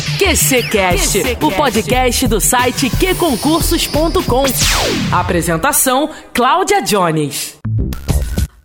QCcast, o podcast do site qconcursos.com. Apresentação: Cláudia Jones.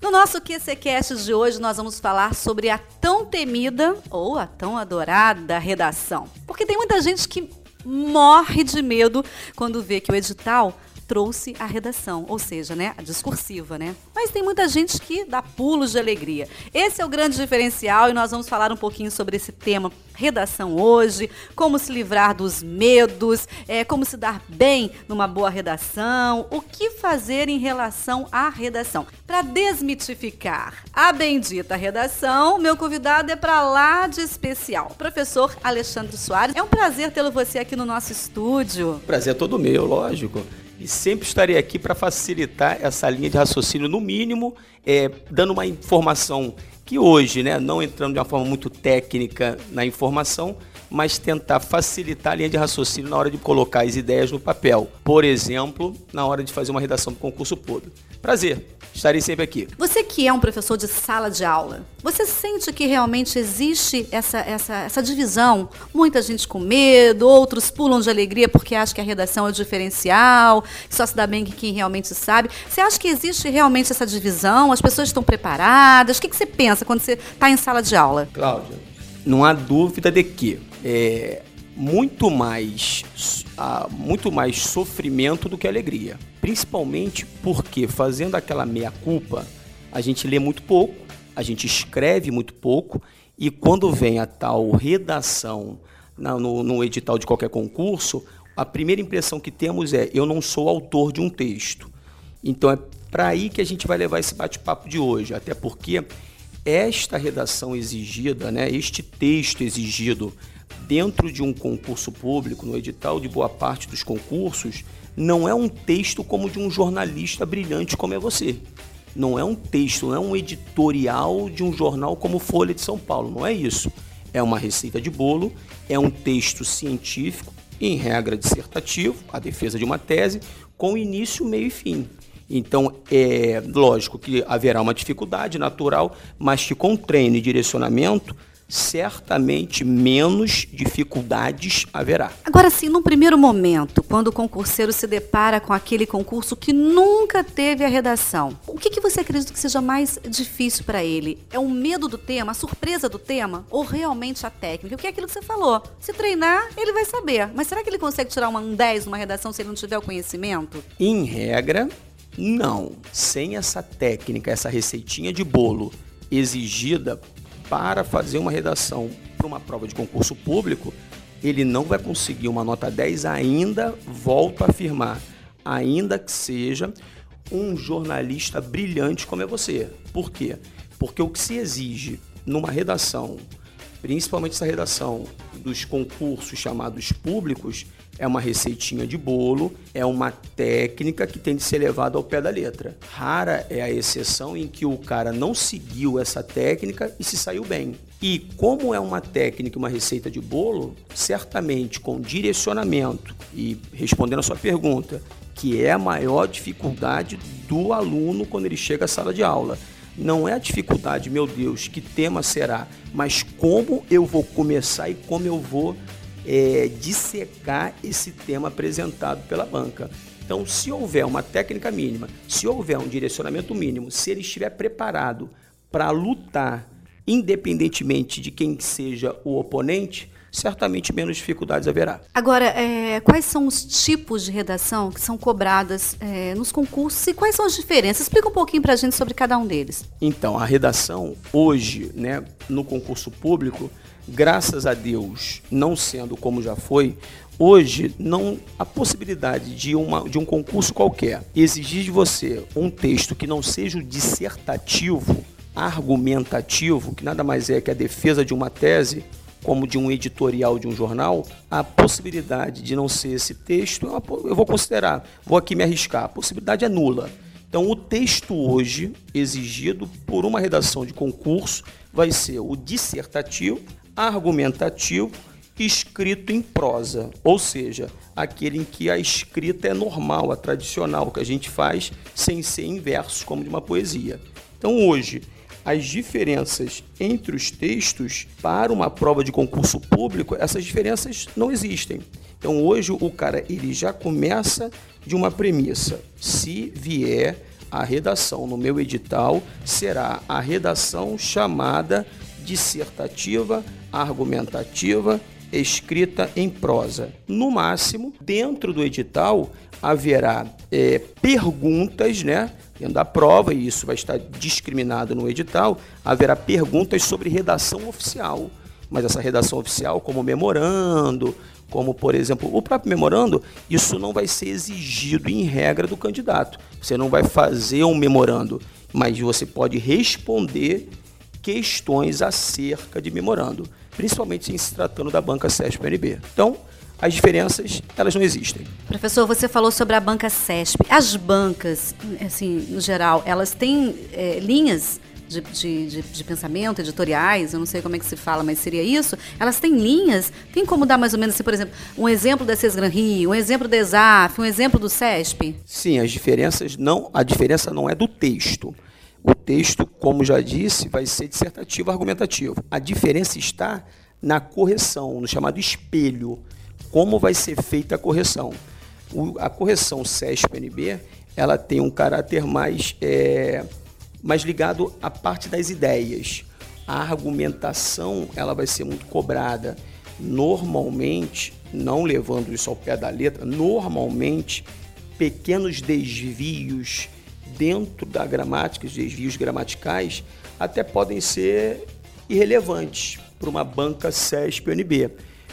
No nosso QCcast de hoje, nós vamos falar sobre a tão temida ou a tão adorada redação. Porque tem muita gente que morre de medo quando vê que o edital trouxe a redação, ou seja, né, a discursiva, né? Mas tem muita gente que dá pulos de alegria. Esse é o grande diferencial e nós vamos falar um pouquinho sobre esse tema redação hoje, como se livrar dos medos, é, como se dar bem numa boa redação, o que fazer em relação à redação. Para desmitificar a bendita redação, meu convidado é para lá de especial, professor Alexandre Soares. É um prazer tê-lo você aqui no nosso estúdio. Prazer é todo meu, lógico e sempre estarei aqui para facilitar essa linha de raciocínio, no mínimo, é, dando uma informação que hoje, né, não entrando de uma forma muito técnica na informação, mas tentar facilitar a linha de raciocínio na hora de colocar as ideias no papel. Por exemplo, na hora de fazer uma redação do concurso público. Prazer, estarei sempre aqui. Você que é um professor de sala de aula, você sente que realmente existe essa, essa, essa divisão? Muita gente com medo, outros pulam de alegria porque acham que a redação é o diferencial, só se dá bem que quem realmente sabe. Você acha que existe realmente essa divisão? As pessoas estão preparadas? O que, que você pensa quando você está em sala de aula? Cláudia, não há dúvida de que é, muito mais, uh, muito mais sofrimento do que alegria. Principalmente porque, fazendo aquela meia-culpa, a gente lê muito pouco, a gente escreve muito pouco, e quando vem a tal redação na, no, no edital de qualquer concurso, a primeira impressão que temos é: eu não sou autor de um texto. Então é para aí que a gente vai levar esse bate-papo de hoje, até porque esta redação exigida, né, este texto exigido dentro de um concurso público, no edital de boa parte dos concursos, não é um texto como de um jornalista brilhante como é você. Não é um texto, não é um editorial de um jornal como Folha de São Paulo, não é isso. É uma receita de bolo, é um texto científico, em regra dissertativo, a defesa de uma tese, com início, meio e fim. Então, é lógico que haverá uma dificuldade natural, mas que com treino e direcionamento certamente menos dificuldades haverá. Agora sim, num primeiro momento, quando o concurseiro se depara com aquele concurso que nunca teve a redação, o que, que você acredita que seja mais difícil para ele? É o medo do tema, a surpresa do tema ou realmente a técnica? O que é aquilo que você falou? Se treinar, ele vai saber. Mas será que ele consegue tirar uma, um 10 numa redação se ele não tiver o conhecimento? Em regra, não. Sem essa técnica, essa receitinha de bolo exigida para fazer uma redação para uma prova de concurso público, ele não vai conseguir uma nota 10 ainda, volto a afirmar, ainda que seja um jornalista brilhante como é você. Por quê? Porque o que se exige numa redação, principalmente essa redação dos concursos chamados públicos, é uma receitinha de bolo, é uma técnica que tem de ser levada ao pé da letra. Rara é a exceção em que o cara não seguiu essa técnica e se saiu bem. E como é uma técnica, uma receita de bolo, certamente com direcionamento e respondendo a sua pergunta, que é a maior dificuldade do aluno quando ele chega à sala de aula. Não é a dificuldade, meu Deus, que tema será, mas como eu vou começar e como eu vou é, dissecar esse tema apresentado pela banca. Então, se houver uma técnica mínima, se houver um direcionamento mínimo, se ele estiver preparado para lutar, independentemente de quem seja o oponente, certamente menos dificuldades haverá. Agora, é, quais são os tipos de redação que são cobradas é, nos concursos e quais são as diferenças? Explica um pouquinho para a gente sobre cada um deles. Então, a redação hoje, né, no concurso público, graças a Deus, não sendo como já foi, hoje não a possibilidade de, uma, de um concurso qualquer exigir de você um texto que não seja dissertativo, argumentativo, que nada mais é que a defesa de uma tese, como de um editorial de um jornal, a possibilidade de não ser esse texto, eu vou considerar, vou aqui me arriscar, a possibilidade é nula. Então, o texto hoje exigido por uma redação de concurso vai ser o dissertativo, argumentativo escrito em prosa, ou seja, aquele em que a escrita é normal, a tradicional, que a gente faz sem ser em versos, como de uma poesia. Então, hoje, as diferenças entre os textos para uma prova de concurso público, essas diferenças não existem. Então hoje o cara ele já começa de uma premissa. Se vier a redação no meu edital, será a redação chamada dissertativa, argumentativa, escrita em prosa. No máximo, dentro do edital haverá é, perguntas, né? Dentro da prova, e isso vai estar discriminado no edital, haverá perguntas sobre redação oficial. Mas essa redação oficial, como memorando, como por exemplo o próprio memorando, isso não vai ser exigido em regra do candidato. Você não vai fazer um memorando, mas você pode responder questões acerca de memorando, principalmente em se tratando da banca CESP-NB. Então, as diferenças, elas não existem. Professor, você falou sobre a banca CESP. As bancas, assim, no geral, elas têm é, linhas de, de, de, de, pensamento, editoriais, eu não sei como é que se fala, mas seria isso. Elas têm linhas, tem como dar mais ou menos, assim, por exemplo, um exemplo da Cesgran Rio, um exemplo da ESAF, um exemplo do CESP? Sim, as diferenças não, a diferença não é do texto. Texto, como já disse, vai ser dissertativo argumentativo. A diferença está na correção, no chamado espelho. Como vai ser feita a correção? O, a correção CESP-NB, ela tem um caráter mais... É, mas ligado à parte das ideias. A argumentação ela vai ser muito cobrada. Normalmente, não levando isso ao pé da letra, normalmente pequenos desvios dentro da gramática, desvios gramaticais, até podem ser irrelevantes para uma banca CESP-UNB.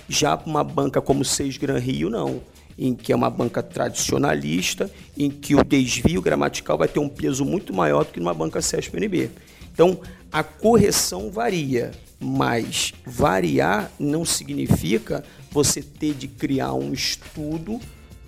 Já para uma banca como Seis Gran Rio, não em que é uma banca tradicionalista, em que o desvio gramatical vai ter um peso muito maior do que numa banca CESP-NB. Então, a correção varia, mas variar não significa você ter de criar um estudo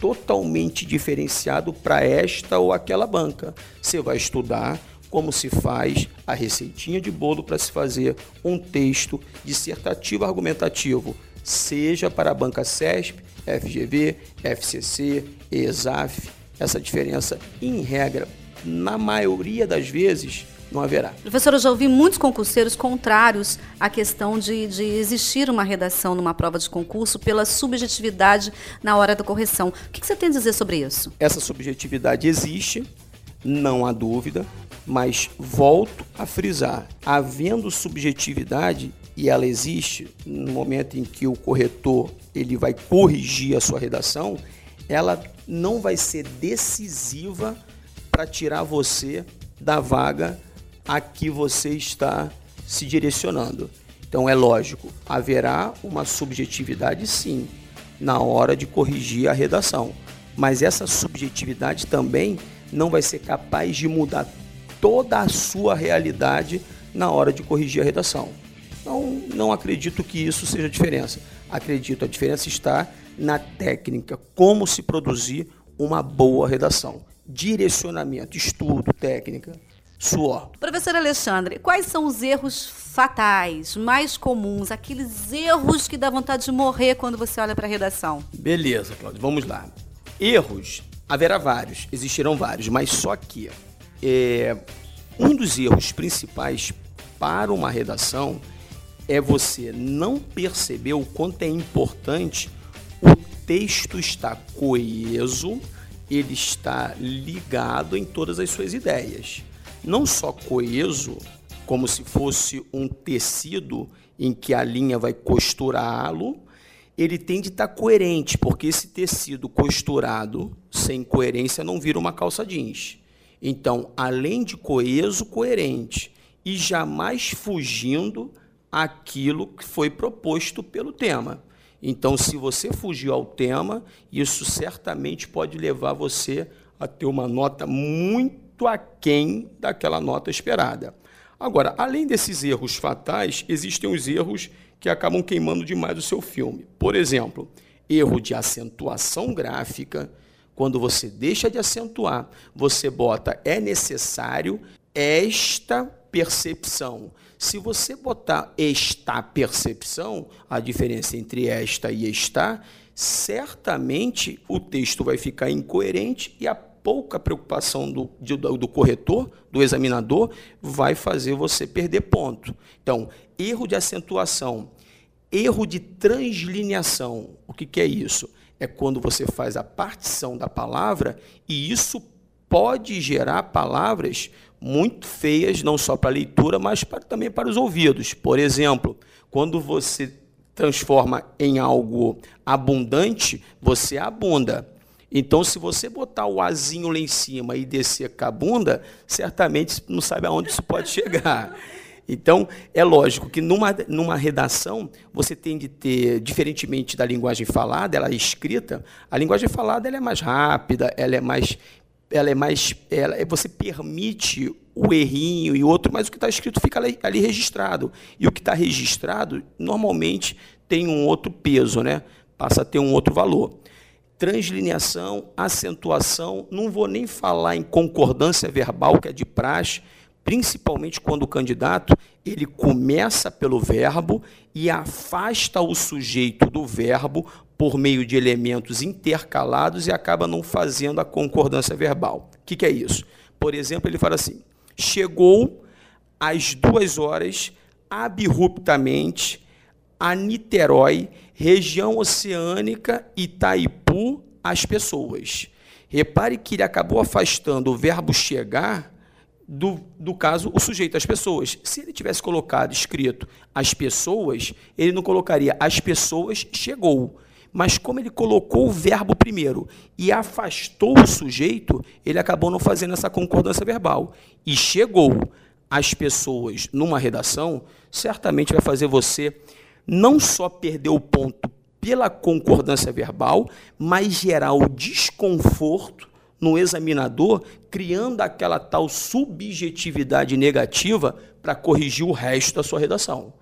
totalmente diferenciado para esta ou aquela banca. Você vai estudar como se faz a receitinha de bolo para se fazer um texto dissertativo argumentativo, seja para a banca CESP, FGV, FCC, ESAF. Essa diferença, em regra, na maioria das vezes, não haverá. Professor, eu já ouvi muitos concurseiros contrários à questão de, de existir uma redação numa prova de concurso pela subjetividade na hora da correção. O que você tem a dizer sobre isso? Essa subjetividade existe, não há dúvida, mas volto a frisar: havendo subjetividade, e ela existe no momento em que o corretor ele vai corrigir a sua redação, ela não vai ser decisiva para tirar você da vaga a que você está se direcionando. Então é lógico, haverá uma subjetividade sim na hora de corrigir a redação, mas essa subjetividade também não vai ser capaz de mudar toda a sua realidade na hora de corrigir a redação. Então, não acredito que isso seja a diferença. Acredito a diferença está na técnica, como se produzir uma boa redação. Direcionamento, estudo, técnica, suor. Professor Alexandre, quais são os erros fatais, mais comuns, aqueles erros que dá vontade de morrer quando você olha para a redação? Beleza, Cláudio, vamos lá. Erros, haverá vários, existirão vários, mas só que é, um dos erros principais para uma redação é você não perceber o quanto é importante o texto estar coeso, ele está ligado em todas as suas ideias. Não só coeso, como se fosse um tecido em que a linha vai costurá-lo, ele tem de estar coerente, porque esse tecido costurado sem coerência não vira uma calça jeans. Então, além de coeso, coerente e jamais fugindo aquilo que foi proposto pelo tema. Então, se você fugir ao tema, isso certamente pode levar você a ter uma nota muito aquém daquela nota esperada. Agora, além desses erros fatais, existem os erros que acabam queimando demais o seu filme. Por exemplo, erro de acentuação gráfica. Quando você deixa de acentuar, você bota é necessário esta percepção. Se você botar esta percepção, a diferença entre esta e está, certamente o texto vai ficar incoerente e a pouca preocupação do, do, do corretor, do examinador, vai fazer você perder ponto. Então, erro de acentuação, erro de translineação. O que, que é isso? É quando você faz a partição da palavra e isso pode gerar palavras muito feias, não só para a leitura, mas para, também para os ouvidos. Por exemplo, quando você transforma em algo abundante, você abunda. Então, se você botar o azinho lá em cima e descer com a bunda, certamente não sabe aonde isso pode chegar. Então, é lógico que numa, numa redação, você tem de ter, diferentemente da linguagem falada, ela é escrita, a linguagem falada ela é mais rápida, ela é mais. Ela é mais. Ela, você permite o errinho e outro, mas o que está escrito fica ali, ali registrado. E o que está registrado, normalmente, tem um outro peso, né? passa a ter um outro valor translineação, acentuação, não vou nem falar em concordância verbal, que é de praxe, principalmente quando o candidato ele começa pelo verbo e afasta o sujeito do verbo por meio de elementos intercalados e acaba não fazendo a concordância verbal. O que, que é isso? Por exemplo, ele fala assim: chegou às duas horas abruptamente a Niterói região oceânica Itaipu, as pessoas. Repare que ele acabou afastando o verbo chegar do, do caso, o sujeito, as pessoas. Se ele tivesse colocado escrito as pessoas, ele não colocaria as pessoas chegou. Mas como ele colocou o verbo primeiro e afastou o sujeito, ele acabou não fazendo essa concordância verbal. E chegou as pessoas numa redação, certamente vai fazer você não só perder o ponto pela concordância verbal, mas gerar o desconforto no examinador, criando aquela tal subjetividade negativa para corrigir o resto da sua redação.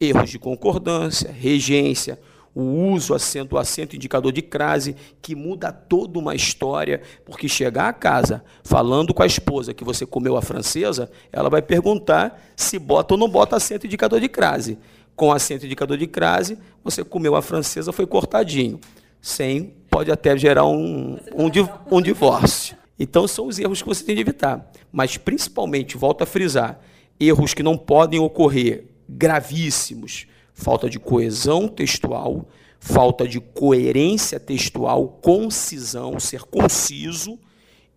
Erros de concordância, regência, o uso, acento, acento, indicador de crase, que muda toda uma história, porque chegar a casa falando com a esposa que você comeu a francesa, ela vai perguntar se bota ou não bota acento, indicador de crase com acento indicador de crase, você comeu a francesa, foi cortadinho. Sem, pode até gerar um, um, um divórcio. Então, são os erros que você tem de evitar. Mas, principalmente, volto a frisar, erros que não podem ocorrer, gravíssimos. Falta de coesão textual, falta de coerência textual, concisão, ser conciso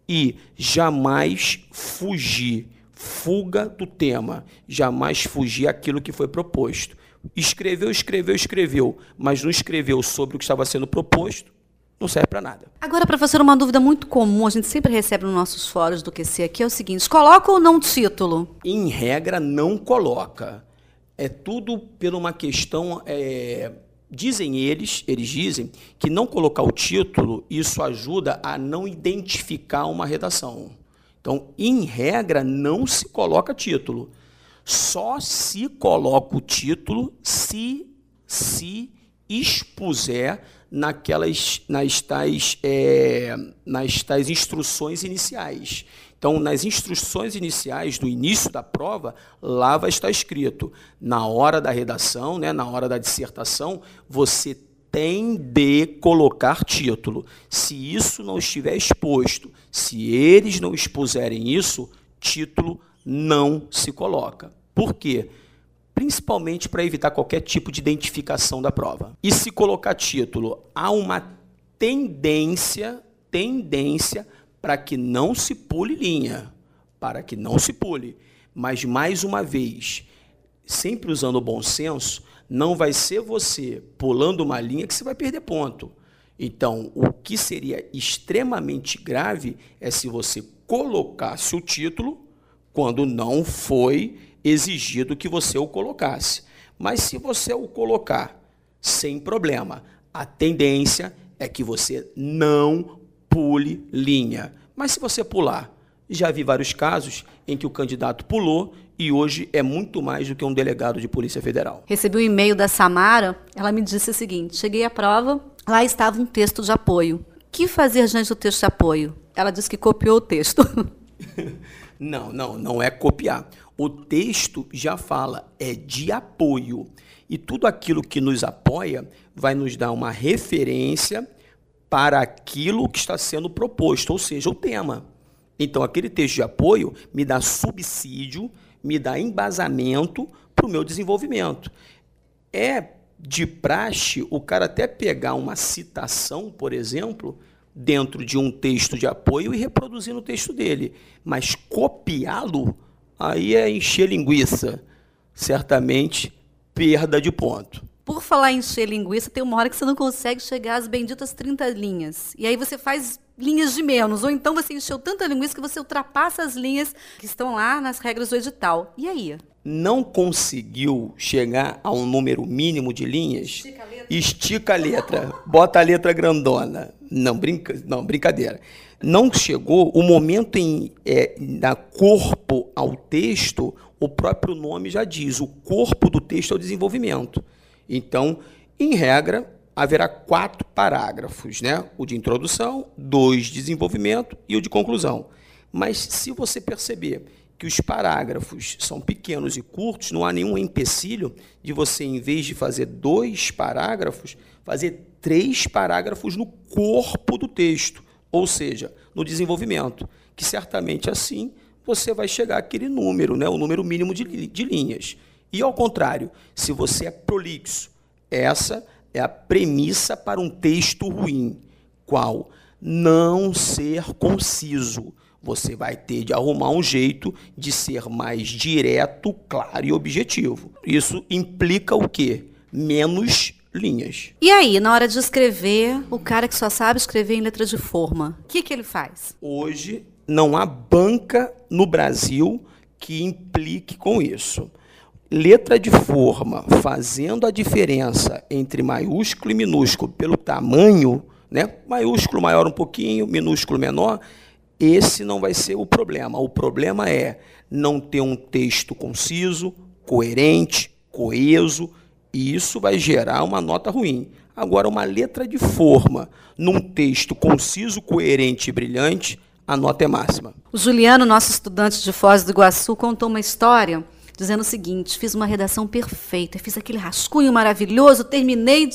e jamais fugir, fuga do tema, jamais fugir aquilo que foi proposto escreveu, escreveu, escreveu, mas não escreveu sobre o que estava sendo proposto, não serve para nada. Agora, professor, uma dúvida muito comum, a gente sempre recebe nos nossos fóruns do QC aqui, é o seguinte, coloca ou não título? Em regra, não coloca. É tudo por uma questão... É, dizem eles, eles dizem, que não colocar o título, isso ajuda a não identificar uma redação. Então, em regra, não se coloca título só se coloca o título se se expuser naquelas nas tais, é, nas tais instruções iniciais. Então, nas instruções iniciais do início da prova, lá vai estar escrito: na hora da redação, né, na hora da dissertação, você tem de colocar título. Se isso não estiver exposto, se eles não expuserem isso, título não se coloca. Por quê? Principalmente para evitar qualquer tipo de identificação da prova. E se colocar título, há uma tendência, tendência para que não se pule linha, para que não se pule. Mas mais uma vez, sempre usando o bom senso, não vai ser você pulando uma linha que você vai perder ponto. Então, o que seria extremamente grave é se você colocasse o título quando não foi exigido que você o colocasse. Mas se você o colocar sem problema, a tendência é que você não pule linha. Mas se você pular, já vi vários casos em que o candidato pulou e hoje é muito mais do que um delegado de Polícia Federal. Recebi um e-mail da Samara, ela me disse o seguinte: cheguei à prova, lá estava um texto de apoio. O que fazer diante do texto de apoio? Ela disse que copiou o texto. não, não, não é copiar. O texto já fala, é de apoio. E tudo aquilo que nos apoia vai nos dar uma referência para aquilo que está sendo proposto, ou seja, o tema. Então, aquele texto de apoio me dá subsídio, me dá embasamento para o meu desenvolvimento. É de praxe o cara até pegar uma citação, por exemplo, dentro de um texto de apoio e reproduzir no texto dele. Mas copiá-lo, aí é encher linguiça. Certamente, perda de ponto. Por falar em encher linguiça, tem uma hora que você não consegue chegar às benditas 30 linhas. E aí você faz linhas de menos. Ou então você encheu tanta linguiça que você ultrapassa as linhas que estão lá nas regras do edital. E aí? Não conseguiu chegar a um número mínimo de linhas? Estica a letra. Estica a letra. Bota a letra grandona. Não, brinca, não brincadeira. Não chegou o momento em é, dar corpo ao texto, o próprio nome já diz, o corpo do texto é o desenvolvimento. Então, em regra, haverá quatro parágrafos, né? O de introdução, dois de desenvolvimento e o de conclusão. Mas se você perceber que os parágrafos são pequenos e curtos, não há nenhum empecilho de você, em vez de fazer dois parágrafos, fazer três parágrafos no corpo do texto, ou seja, no desenvolvimento, que certamente assim você vai chegar àquele número, né, o número mínimo de, de linhas. E ao contrário, se você é prolixo, essa é a premissa para um texto ruim. Qual? Não ser conciso. Você vai ter de arrumar um jeito de ser mais direto, claro e objetivo. Isso implica o quê? Menos linhas. E aí, na hora de escrever, o cara que só sabe escrever em letra de forma, o que, que ele faz? Hoje, não há banca no Brasil que implique com isso letra de forma fazendo a diferença entre maiúsculo e minúsculo pelo tamanho, né? maiúsculo maior um pouquinho, minúsculo menor, esse não vai ser o problema. O problema é não ter um texto conciso, coerente, coeso, e isso vai gerar uma nota ruim. Agora, uma letra de forma num texto conciso, coerente e brilhante, a nota é máxima. O Juliano, nosso estudante de Foz do Iguaçu, contou uma história dizendo o seguinte: fiz uma redação perfeita, fiz aquele rascunho maravilhoso, terminei,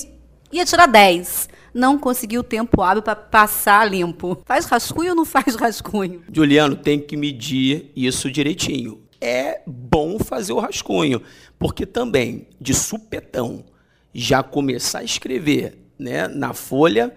ia tirar 10. Não consegui o tempo hábil para passar limpo. Faz rascunho ou não faz rascunho? Juliano, tem que medir isso direitinho. É bom fazer o rascunho, porque também, de supetão, já começar a escrever né, na folha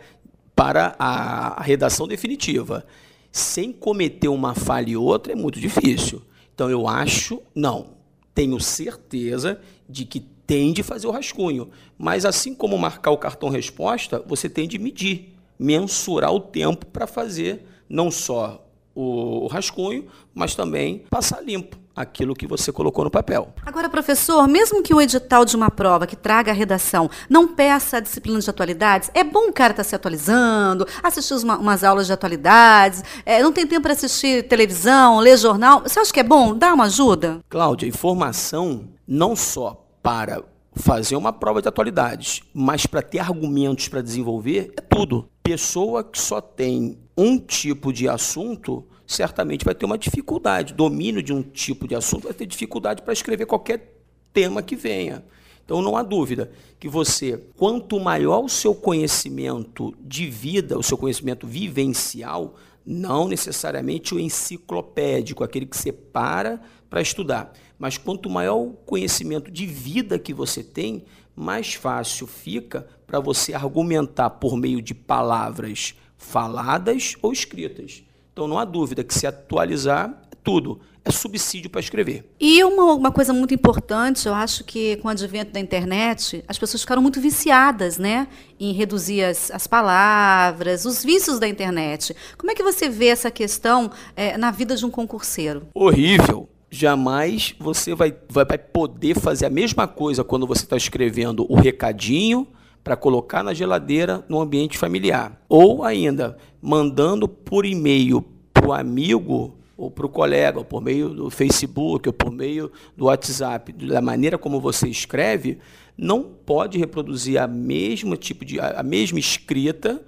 para a, a redação definitiva, sem cometer uma falha e outra, é muito difícil. Então, eu acho, não, tenho certeza de que tem de fazer o rascunho. Mas assim como marcar o cartão resposta, você tem de medir, mensurar o tempo para fazer não só o rascunho, mas também passar limpo aquilo que você colocou no papel. Agora, professor, mesmo que o edital de uma prova que traga a redação não peça a disciplina de atualidades, é bom o cara estar tá se atualizando, assistir uma, umas aulas de atualidades, é, não tem tempo para assistir televisão, ler jornal. Você acha que é bom? Dá uma ajuda? Cláudia, informação não só para fazer uma prova de atualidades, mas para ter argumentos para desenvolver, é tudo. Pessoa que só tem um tipo de assunto certamente vai ter uma dificuldade. Domínio de um tipo de assunto vai ter dificuldade para escrever qualquer tema que venha. Então não há dúvida que você, quanto maior o seu conhecimento de vida, o seu conhecimento vivencial, não necessariamente o enciclopédico, aquele que você para para estudar, mas quanto maior o conhecimento de vida que você tem, mais fácil fica para você argumentar por meio de palavras faladas ou escritas. Então não há dúvida que se atualizar é tudo. É subsídio para escrever. E uma, uma coisa muito importante, eu acho que com o advento da internet, as pessoas ficaram muito viciadas né, em reduzir as, as palavras, os vícios da internet. Como é que você vê essa questão é, na vida de um concurseiro? Horrível jamais você vai, vai, poder fazer a mesma coisa quando você está escrevendo o recadinho para colocar na geladeira no ambiente familiar. Ou ainda, mandando por e-mail para o amigo ou para o colega, ou por meio do Facebook, ou por meio do WhatsApp, da maneira como você escreve, não pode reproduzir a mesma tipo de a mesma escrita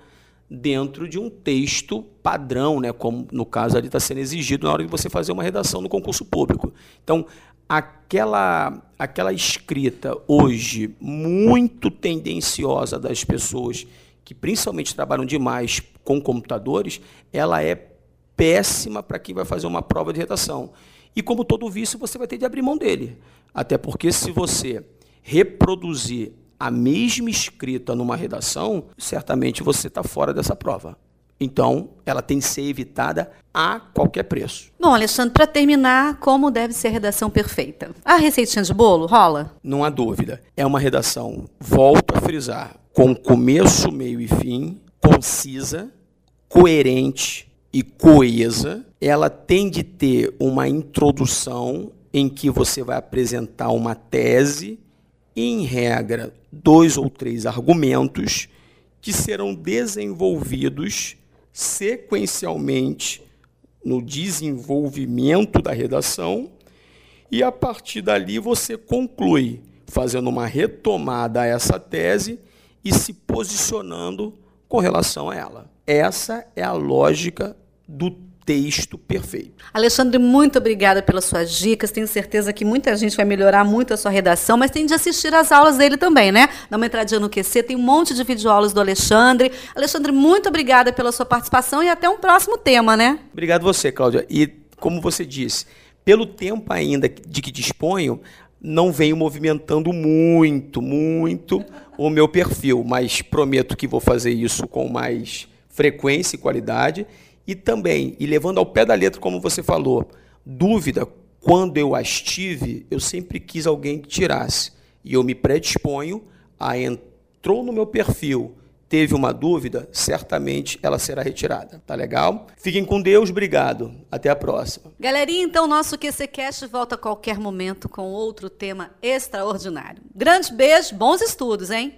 dentro de um texto padrão, né, como no caso ali está sendo exigido na hora de você fazer uma redação no concurso público. Então, aquela, aquela escrita hoje muito tendenciosa das pessoas que principalmente trabalham demais com computadores, ela é péssima para quem vai fazer uma prova de redação. E como todo vício, você vai ter de abrir mão dele. Até porque se você reproduzir a mesma escrita numa redação, certamente você está fora dessa prova. Então, ela tem que ser evitada a qualquer preço. Bom, Alexandre, para terminar, como deve ser a redação perfeita? A receitinha de bolo rola? Não há dúvida. É uma redação, volto a frisar, com começo, meio e fim, concisa, coerente e coesa. Ela tem de ter uma introdução em que você vai apresentar uma tese, em regra, dois ou três argumentos que serão desenvolvidos sequencialmente no desenvolvimento da redação e a partir dali você conclui fazendo uma retomada a essa tese e se posicionando com relação a ela. Essa é a lógica do texto perfeito. Alexandre, muito obrigada pelas suas dicas. Tenho certeza que muita gente vai melhorar muito a sua redação, mas tem de assistir às aulas dele também, né? Dá uma entradinha no QC, tem um monte de videoaulas do Alexandre. Alexandre, muito obrigada pela sua participação e até um próximo tema, né? Obrigado você, Cláudia. E como você disse, pelo tempo ainda de que disponho, não venho movimentando muito, muito o meu perfil, mas prometo que vou fazer isso com mais frequência e qualidade e também, e levando ao pé da letra, como você falou, dúvida, quando eu as tive, eu sempre quis alguém que tirasse. E eu me predisponho a entrou no meu perfil, teve uma dúvida, certamente ela será retirada. Tá legal? Fiquem com Deus, obrigado. Até a próxima. Galerinha, então nosso QCcast volta a qualquer momento com outro tema extraordinário. Grande beijo, bons estudos, hein?